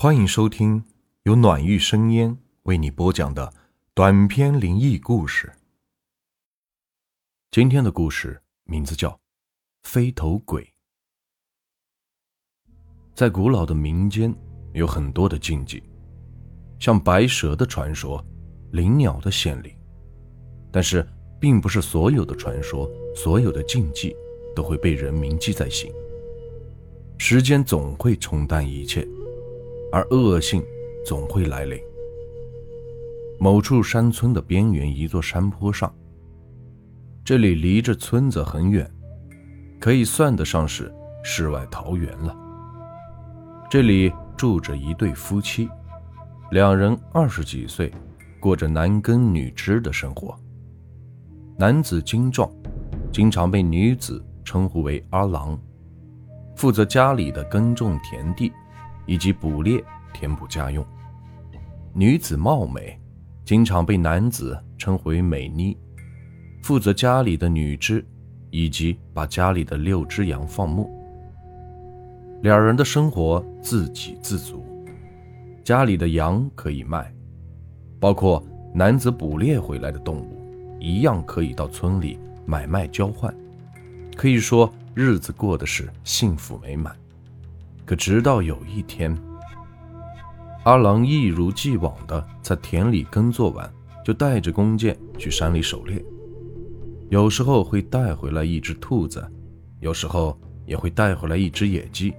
欢迎收听由暖玉生烟为你播讲的短篇灵异故事。今天的故事名字叫《飞头鬼》。在古老的民间，有很多的禁忌，像白蛇的传说、灵鸟的显灵，但是，并不是所有的传说、所有的禁忌都会被人铭记在心。时间总会冲淡一切。而恶性总会来临。某处山村的边缘，一座山坡上，这里离着村子很远，可以算得上是世外桃源了。这里住着一对夫妻，两人二十几岁，过着男耕女织的生活。男子精壮，经常被女子称呼为阿郎，负责家里的耕种田地。以及捕猎填补家用。女子貌美，经常被男子称为美妮，负责家里的女织，以及把家里的六只羊放牧。两人的生活自给自足，家里的羊可以卖，包括男子捕猎回来的动物，一样可以到村里买卖交换。可以说日子过得是幸福美满。可直到有一天，阿郎一如既往的在田里耕作完，就带着弓箭去山里狩猎。有时候会带回来一只兔子，有时候也会带回来一只野鸡，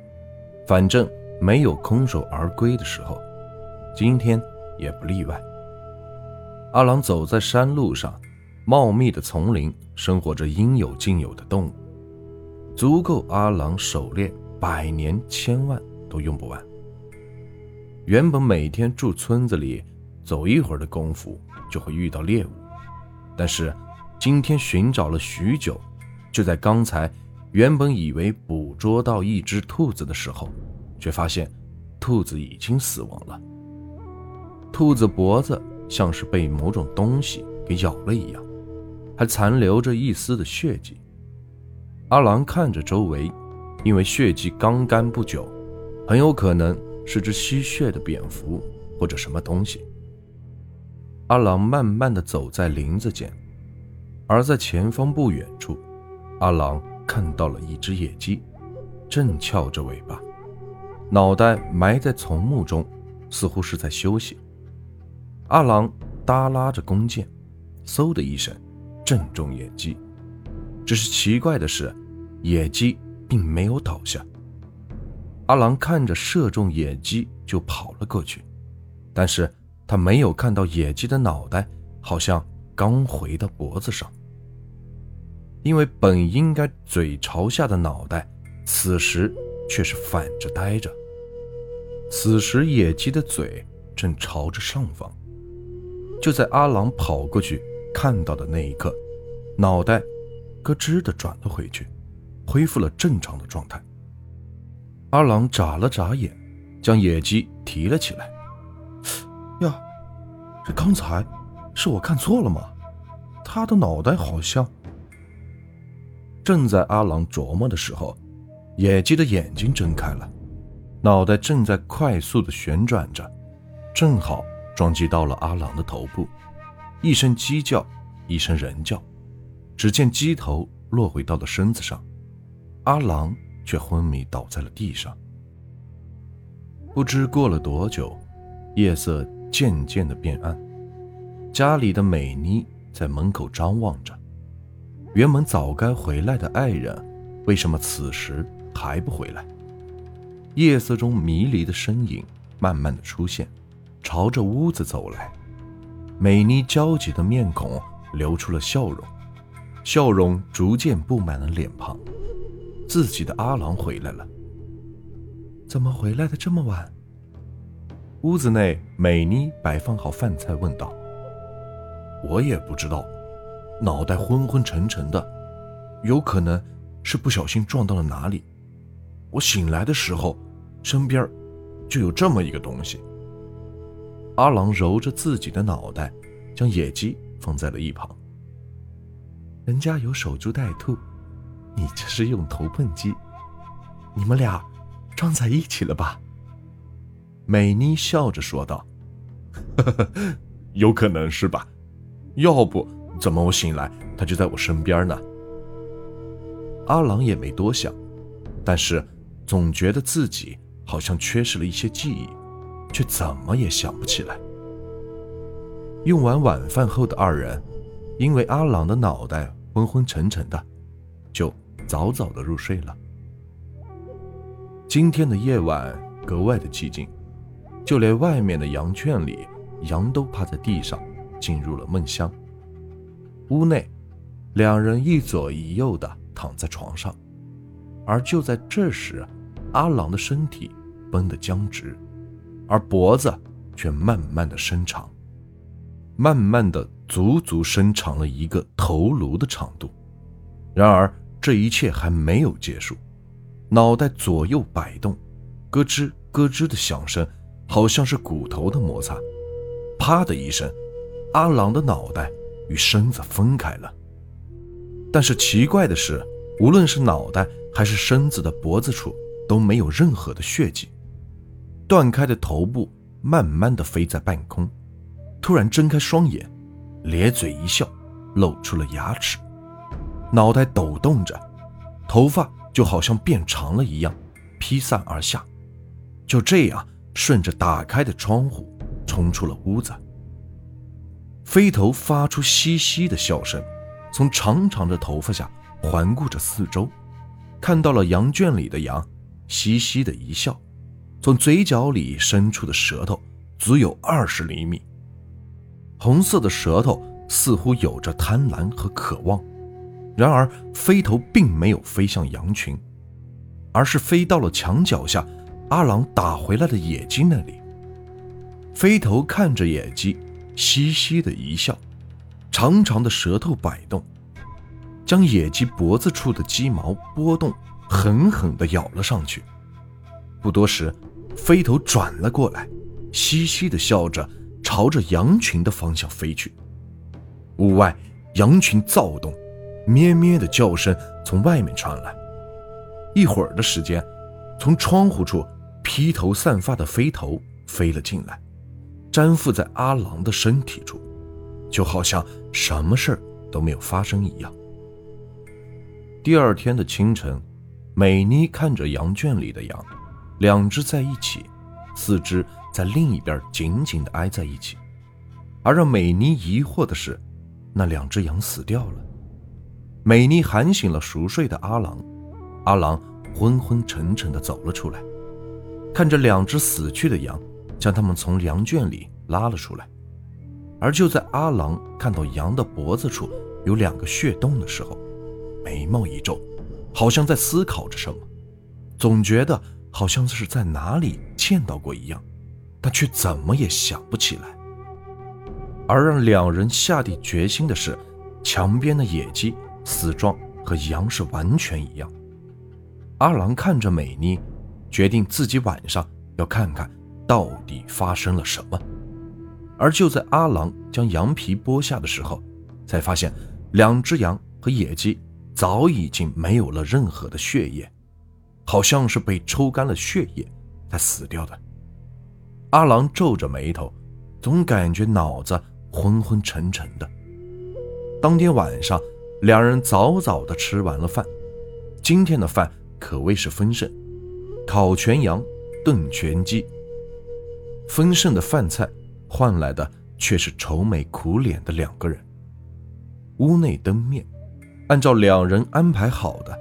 反正没有空手而归的时候。今天也不例外。阿郎走在山路上，茂密的丛林生活着应有尽有的动物，足够阿郎狩猎。百年千万都用不完。原本每天住村子里走一会儿的功夫就会遇到猎物，但是今天寻找了许久，就在刚才，原本以为捕捉到一只兔子的时候，却发现兔子已经死亡了。兔子脖子像是被某种东西给咬了一样，还残留着一丝的血迹。阿郎看着周围。因为血迹刚干不久，很有可能是只吸血的蝙蝠或者什么东西。阿郎慢慢的走在林子间，而在前方不远处，阿郎看到了一只野鸡，正翘着尾巴，脑袋埋在丛木中，似乎是在休息。阿郎耷拉着弓箭，嗖的一声，正中野鸡。只是奇怪的是，野鸡。并没有倒下。阿郎看着射中野鸡就跑了过去，但是他没有看到野鸡的脑袋好像刚回到脖子上，因为本应该嘴朝下的脑袋，此时却是反着呆着。此时野鸡的嘴正朝着上方。就在阿郎跑过去看到的那一刻，脑袋咯吱的转了回去。恢复了正常的状态。阿郎眨了眨眼，将野鸡提了起来。呀，这刚才是我看错了吗？他的脑袋好像……正在阿郎琢磨的时候，野鸡的眼睛睁开了，脑袋正在快速的旋转着，正好撞击到了阿郎的头部。一声鸡叫，一声人叫，只见鸡头落回到了身子上。阿郎却昏迷倒在了地上。不知过了多久，夜色渐渐的变暗，家里的美妮在门口张望着。原本早该回来的爱人，为什么此时还不回来？夜色中迷离的身影慢慢的出现，朝着屋子走来。美妮焦急的面孔流出了笑容，笑容逐渐布满了脸庞。自己的阿郎回来了，怎么回来的这么晚？屋子内，美妮摆放好饭菜，问道：“我也不知道，脑袋昏昏沉沉的，有可能是不小心撞到了哪里。我醒来的时候，身边就有这么一个东西。”阿郎揉着自己的脑袋，将野鸡放在了一旁。人家有守株待兔。你这是用头碰鸡，你们俩撞在一起了吧？美妮笑着说道：“呵呵，有可能是吧？要不怎么我醒来他就在我身边呢？”阿郎也没多想，但是总觉得自己好像缺失了一些记忆，却怎么也想不起来。用完晚饭后的二人，因为阿郎的脑袋昏昏沉沉的，就早早的入睡了。今天的夜晚格外的寂静，就连外面的羊圈里，羊都趴在地上，进入了梦乡。屋内，两人一左一右的。躺在床上，而就在这时，阿郎的身体绷得僵直，而脖子却慢慢的伸长，慢慢的足足伸长了一个头颅的长度。然而这一切还没有结束，脑袋左右摆动，咯吱咯吱的响声，好像是骨头的摩擦。啪的一声，阿郎的脑袋与身子分开了。但是奇怪的是，无论是脑袋还是身子的脖子处都没有任何的血迹。断开的头部慢慢的飞在半空，突然睁开双眼，咧嘴一笑，露出了牙齿。脑袋抖动着，头发就好像变长了一样，披散而下。就这样顺着打开的窗户冲出了屋子。飞头发出嘻嘻的笑声。从长长的头发下环顾着四周，看到了羊圈里的羊，嘻嘻的一笑，从嘴角里伸出的舌头足有二十厘米，红色的舌头似乎有着贪婪和渴望。然而飞头并没有飞向羊群，而是飞到了墙脚下阿郎打回来的野鸡那里。飞头看着野鸡，嘻嘻的一笑。长长的舌头摆动，将野鸡脖子处的鸡毛拨动，狠狠地咬了上去。不多时，飞头转了过来，嘻嘻地笑着，朝着羊群的方向飞去。屋外，羊群躁动，咩咩的叫声从外面传来。一会儿的时间，从窗户处披头散发的飞头飞了进来，粘附在阿郎的身体处。就好像什么事儿都没有发生一样。第二天的清晨，美妮看着羊圈里的羊，两只在一起，四只在另一边紧紧地挨在一起。而让美妮疑惑的是，那两只羊死掉了。美妮喊醒了熟睡的阿郎，阿郎昏昏沉沉地走了出来，看着两只死去的羊，将它们从羊圈里拉了出来。而就在阿郎看到羊的脖子处有两个血洞的时候，眉毛一皱，好像在思考着什么，总觉得好像是在哪里见到过一样，但却怎么也想不起来。而让两人下定决心的是，墙边的野鸡死状和羊是完全一样。阿郎看着美妮，决定自己晚上要看看到底发生了什么。而就在阿郎将羊皮剥下的时候，才发现两只羊和野鸡早已经没有了任何的血液，好像是被抽干了血液才死掉的。阿郎皱着眉头，总感觉脑子昏昏沉沉的。当天晚上，两人早早的吃完了饭，今天的饭可谓是丰盛，烤全羊，炖全鸡，丰盛的饭菜。换来的却是愁眉苦脸的两个人。屋内灯灭，按照两人安排好的，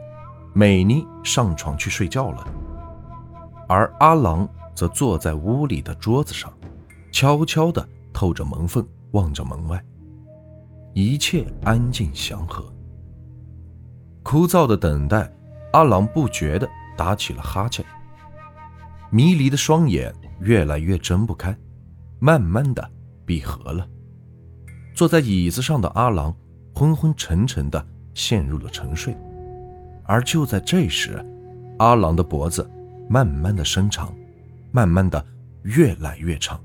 美妮上床去睡觉了，而阿郎则坐在屋里的桌子上，悄悄地透着门缝望着门外，一切安静祥和。枯燥的等待，阿郎不觉地打起了哈欠，迷离的双眼越来越睁不开。慢慢的闭合了，坐在椅子上的阿郎昏昏沉沉的陷入了沉睡，而就在这时，阿郎的脖子慢慢的伸长，慢慢的越来越长，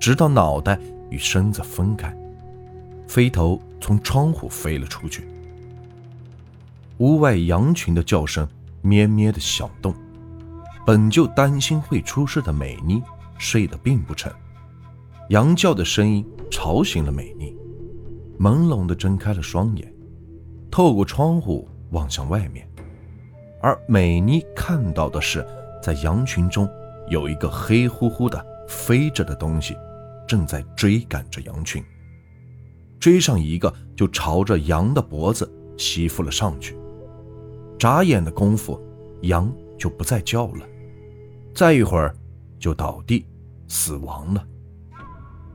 直到脑袋与身子分开，飞头从窗户飞了出去。屋外羊群的叫声咩咩的响动，本就担心会出事的美妮。睡得并不沉。羊叫的声音吵醒了美妮，朦胧地睁开了双眼，透过窗户望向外面。而美妮看到的是，在羊群中有一个黑乎乎的飞着的东西，正在追赶着羊群。追上一个，就朝着羊的脖子吸附了上去。眨眼的功夫，羊就不再叫了，再一会儿就倒地死亡了。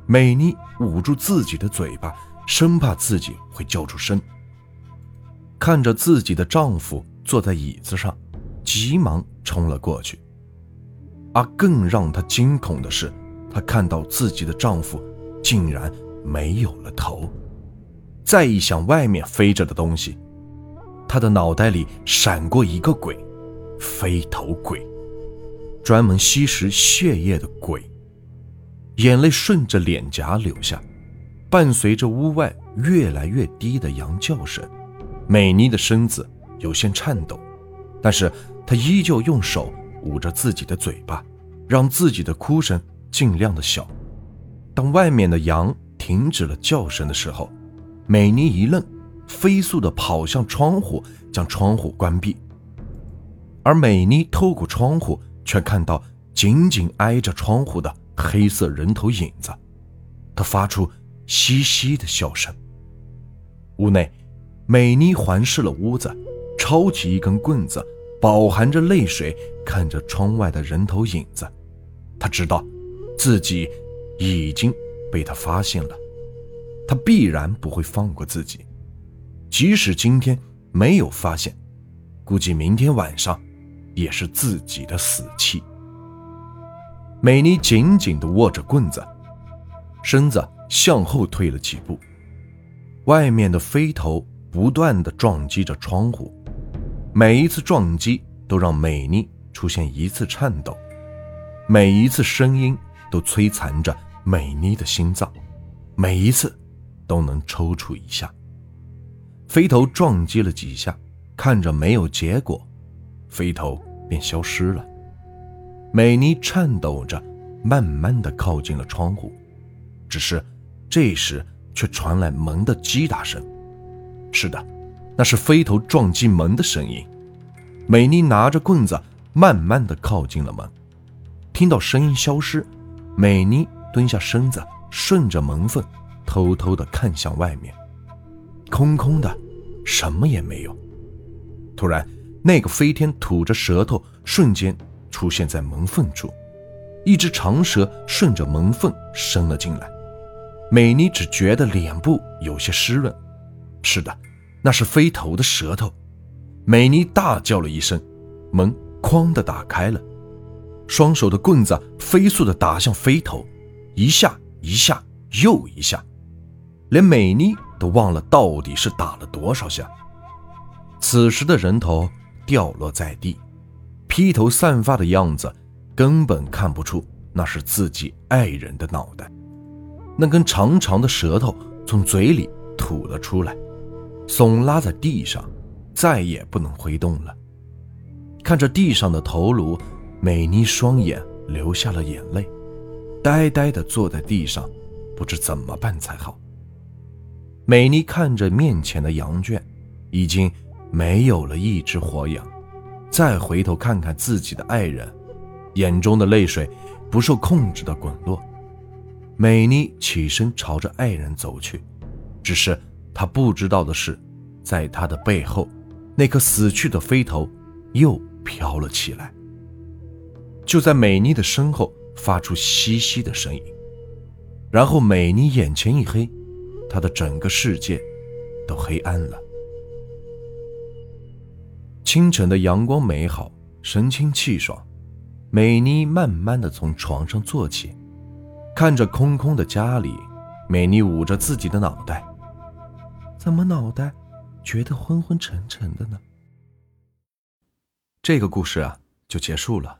美妮捂住自己的嘴巴，生怕自己会叫出声。看着自己的丈夫坐在椅子上，急忙冲了过去。而更让她惊恐的是，她看到自己的丈夫竟然没有了头。再一想外面飞着的东西，他的脑袋里闪过一个鬼——飞头鬼，专门吸食血液的鬼。眼泪顺着脸颊流下，伴随着屋外越来越低的羊叫声，美妮的身子有些颤抖，但是她依旧用手捂着自己的嘴巴，让自己的哭声尽量的小。当外面的羊停止了叫声的时候，美妮一愣，飞速的跑向窗户，将窗户关闭。而美妮透过窗户，却看到紧紧挨着窗户的。黑色人头影子，他发出嘻嘻的笑声。屋内，美妮环视了屋子，抄起一根棍子，饱含着泪水看着窗外的人头影子。她知道，自己已经被他发现了，他必然不会放过自己。即使今天没有发现，估计明天晚上也是自己的死期。美妮紧紧地握着棍子，身子向后退了几步。外面的飞头不断地撞击着窗户，每一次撞击都让美妮出现一次颤抖，每一次声音都摧残着美妮的心脏，每一次都能抽搐一下。飞头撞击了几下，看着没有结果，飞头便消失了。美妮颤抖着，慢慢的靠近了窗户，只是这时却传来门的击打声。是的，那是飞头撞击门的声音。美妮拿着棍子，慢慢的靠近了门。听到声音消失，美妮蹲下身子，顺着门缝，偷偷的看向外面，空空的，什么也没有。突然，那个飞天吐着舌头，瞬间。出现在门缝处，一只长蛇顺着门缝伸了进来。美妮只觉得脸部有些湿润，是的，那是飞头的舌头。美妮大叫了一声，门哐的打开了，双手的棍子飞速的打向飞头，一下一下又一下，连美妮都忘了到底是打了多少下。此时的人头掉落在地。披头散发的样子，根本看不出那是自己爱人的脑袋。那根长长的舌头从嘴里吐了出来，耸拉在地上，再也不能挥动了。看着地上的头颅，美妮双眼流下了眼泪，呆呆地坐在地上，不知怎么办才好。美妮看着面前的羊圈，已经没有了一只活羊。再回头看看自己的爱人，眼中的泪水不受控制的滚落。美妮起身朝着爱人走去，只是她不知道的是，在她的背后，那颗死去的飞头又飘了起来。就在美妮的身后发出嘻嘻的声音，然后美妮眼前一黑，她的整个世界都黑暗了。清晨的阳光美好，神清气爽。美妮慢慢的从床上坐起，看着空空的家里，美妮捂着自己的脑袋。怎么脑袋觉得昏昏沉沉的呢？这个故事啊，就结束了。